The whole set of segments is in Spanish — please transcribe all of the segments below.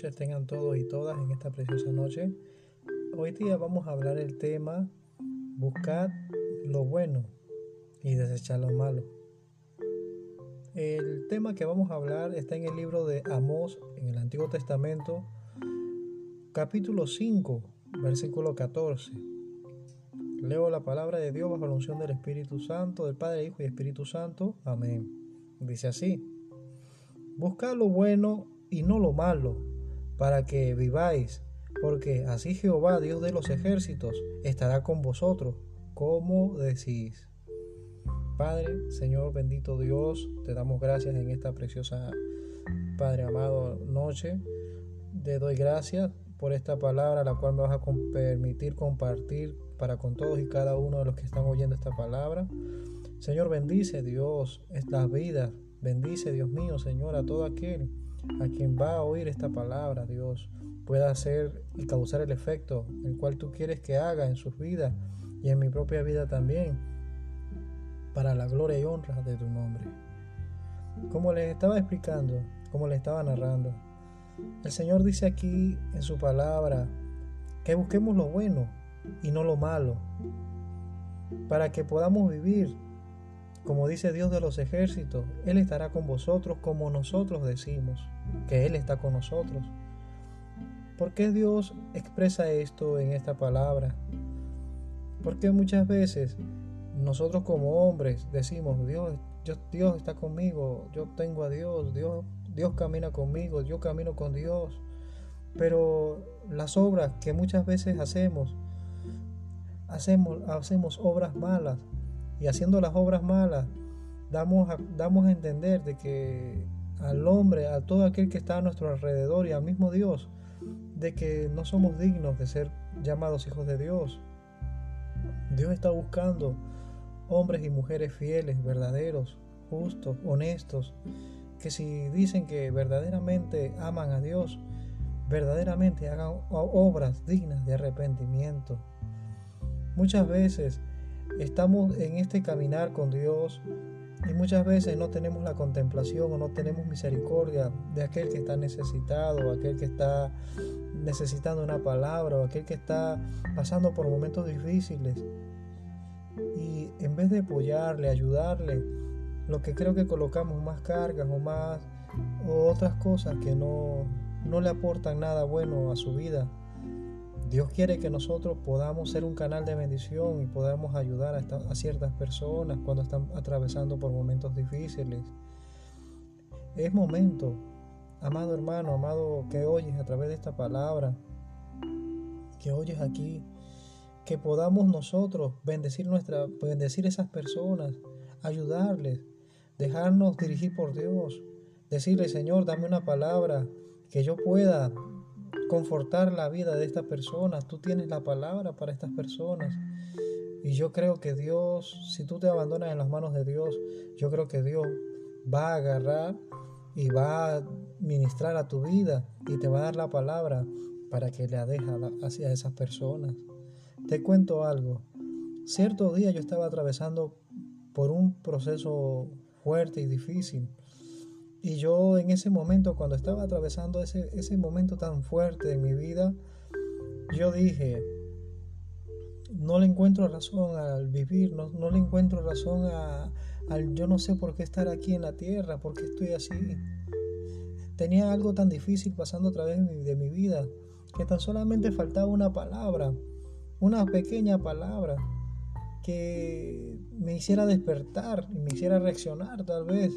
tengan todos y todas en esta preciosa noche. Hoy día vamos a hablar el tema buscar lo bueno y desechar lo malo. El tema que vamos a hablar está en el libro de Amós en el Antiguo Testamento, capítulo 5, versículo 14. Leo la palabra de Dios bajo la unción del Espíritu Santo, del Padre, Hijo y Espíritu Santo. Amén. Dice así, buscad lo bueno y no lo malo, para que viváis, porque así Jehová, Dios de los ejércitos, estará con vosotros, como decís. Padre, Señor bendito Dios, te damos gracias en esta preciosa, Padre amado, noche. Te doy gracias por esta palabra, la cual me vas a permitir compartir para con todos y cada uno de los que están oyendo esta palabra. Señor, bendice Dios estas vidas. Bendice Dios mío, Señor, a todo aquel a quien va a oír esta palabra, Dios, pueda hacer y causar el efecto el cual tú quieres que haga en sus vidas y en mi propia vida también, para la gloria y honra de tu nombre. Como les estaba explicando, como les estaba narrando, el Señor dice aquí en su palabra que busquemos lo bueno y no lo malo, para que podamos vivir como dice Dios de los ejércitos, Él estará con vosotros como nosotros decimos, que Él está con nosotros. ¿Por qué Dios expresa esto en esta palabra? Porque muchas veces nosotros como hombres decimos, Dios, Dios está conmigo, yo tengo a Dios, Dios, Dios camina conmigo, yo camino con Dios. Pero las obras que muchas veces hacemos, hacemos, hacemos obras malas, y haciendo las obras malas, damos a, damos a entender de que al hombre, a todo aquel que está a nuestro alrededor y al mismo Dios, de que no somos dignos de ser llamados hijos de Dios. Dios está buscando hombres y mujeres fieles, verdaderos, justos, honestos, que si dicen que verdaderamente aman a Dios, verdaderamente hagan obras dignas de arrepentimiento. Muchas veces estamos en este caminar con Dios y muchas veces no tenemos la contemplación o no tenemos misericordia de aquel que está necesitado, aquel que está necesitando una palabra o aquel que está pasando por momentos difíciles. Y en vez de apoyarle, ayudarle, lo que creo que colocamos más cargas o más o otras cosas que no, no le aportan nada bueno a su vida. Dios quiere que nosotros podamos ser un canal de bendición y podamos ayudar a, ciertas personas cuando están atravesando por momentos difíciles. Es momento, amado hermano, amado que oyes a través de esta palabra, que oyes aquí, que podamos nosotros bendecir nuestra, bendecir esas personas, ayudarles, dejarnos dirigir por Dios, decirle Señor, dame una palabra que yo pueda confortar la vida de estas personas. Tú tienes la palabra para estas personas. Y yo creo que Dios, si tú te abandonas en las manos de Dios, yo creo que Dios va a agarrar y va a ministrar a tu vida y te va a dar la palabra para que le deja hacia esas personas. Te cuento algo. Cierto día yo estaba atravesando por un proceso fuerte y difícil. Y yo en ese momento, cuando estaba atravesando ese, ese momento tan fuerte de mi vida, yo dije, no le encuentro razón al vivir, no, no le encuentro razón a, al yo no sé por qué estar aquí en la tierra, por qué estoy así. Tenía algo tan difícil pasando a través de mi, de mi vida, que tan solamente faltaba una palabra, una pequeña palabra que me hiciera despertar y me hiciera reaccionar tal vez.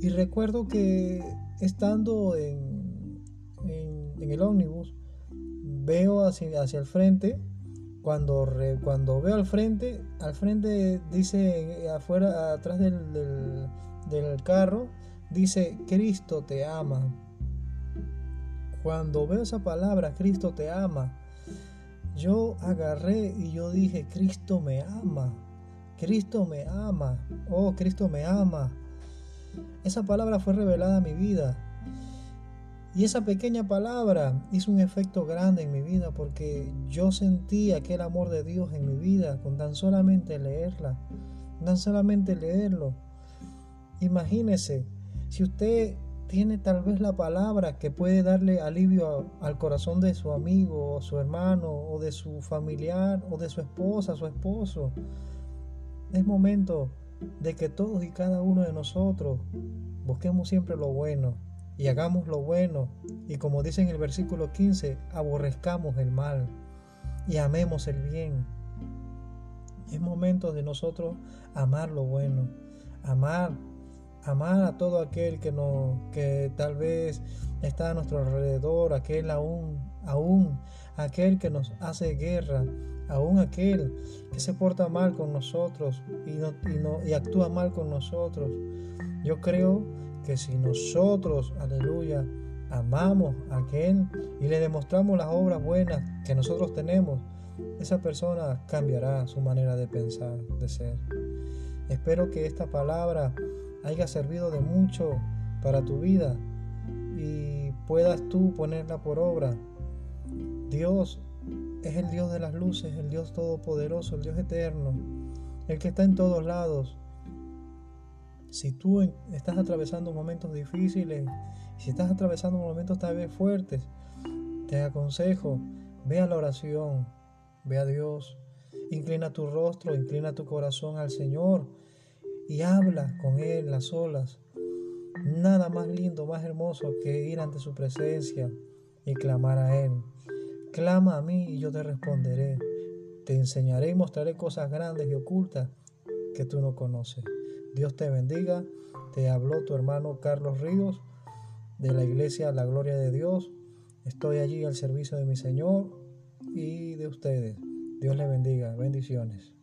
Y recuerdo que estando en, en, el ómnibus, veo hacia, hacia el frente, cuando, cuando veo al frente, al frente dice afuera, atrás del, del, del carro, dice, Cristo te ama. Cuando veo esa palabra, Cristo te ama, yo agarré y yo dije, Cristo me ama, Cristo me ama, oh, Cristo me ama. Esa palabra fue revelada a mi vida. Y esa pequeña palabra hizo un efecto grande en mi vida porque yo sentí aquel amor de Dios en mi vida con tan solamente leerla, tan solamente leerlo. Imagínese, si usted tiene tal vez la palabra que puede darle alivio al corazón de su amigo o su hermano o de su familiar o de su esposa, su esposo. Es momento de que todos y cada uno de nosotros busquemos siempre lo bueno y hagamos lo bueno y como dice en el versículo 15, aborrezcamos el mal y amemos el bien. Es momento de nosotros amar lo bueno, amar amar a todo aquel que no que tal vez está a nuestro alrededor, aquel aún aún aquel que nos hace guerra, aún aquel que se porta mal con nosotros y, no, y, no, y actúa mal con nosotros. Yo creo que si nosotros, aleluya, amamos a aquel y le demostramos las obras buenas que nosotros tenemos, esa persona cambiará su manera de pensar, de ser. Espero que esta palabra haya servido de mucho para tu vida y puedas tú ponerla por obra. Dios es el Dios de las luces, el Dios todopoderoso, el Dios eterno, el que está en todos lados. Si tú estás atravesando momentos difíciles, si estás atravesando momentos tal vez fuertes, te aconsejo, ve a la oración, ve a Dios, inclina tu rostro, inclina tu corazón al Señor y habla con Él las olas. Nada más lindo, más hermoso que ir ante su presencia y clamar a Él. Clama a mí y yo te responderé. Te enseñaré y mostraré cosas grandes y ocultas que tú no conoces. Dios te bendiga. Te habló tu hermano Carlos Ríos de la iglesia La Gloria de Dios. Estoy allí al servicio de mi Señor y de ustedes. Dios le bendiga. Bendiciones.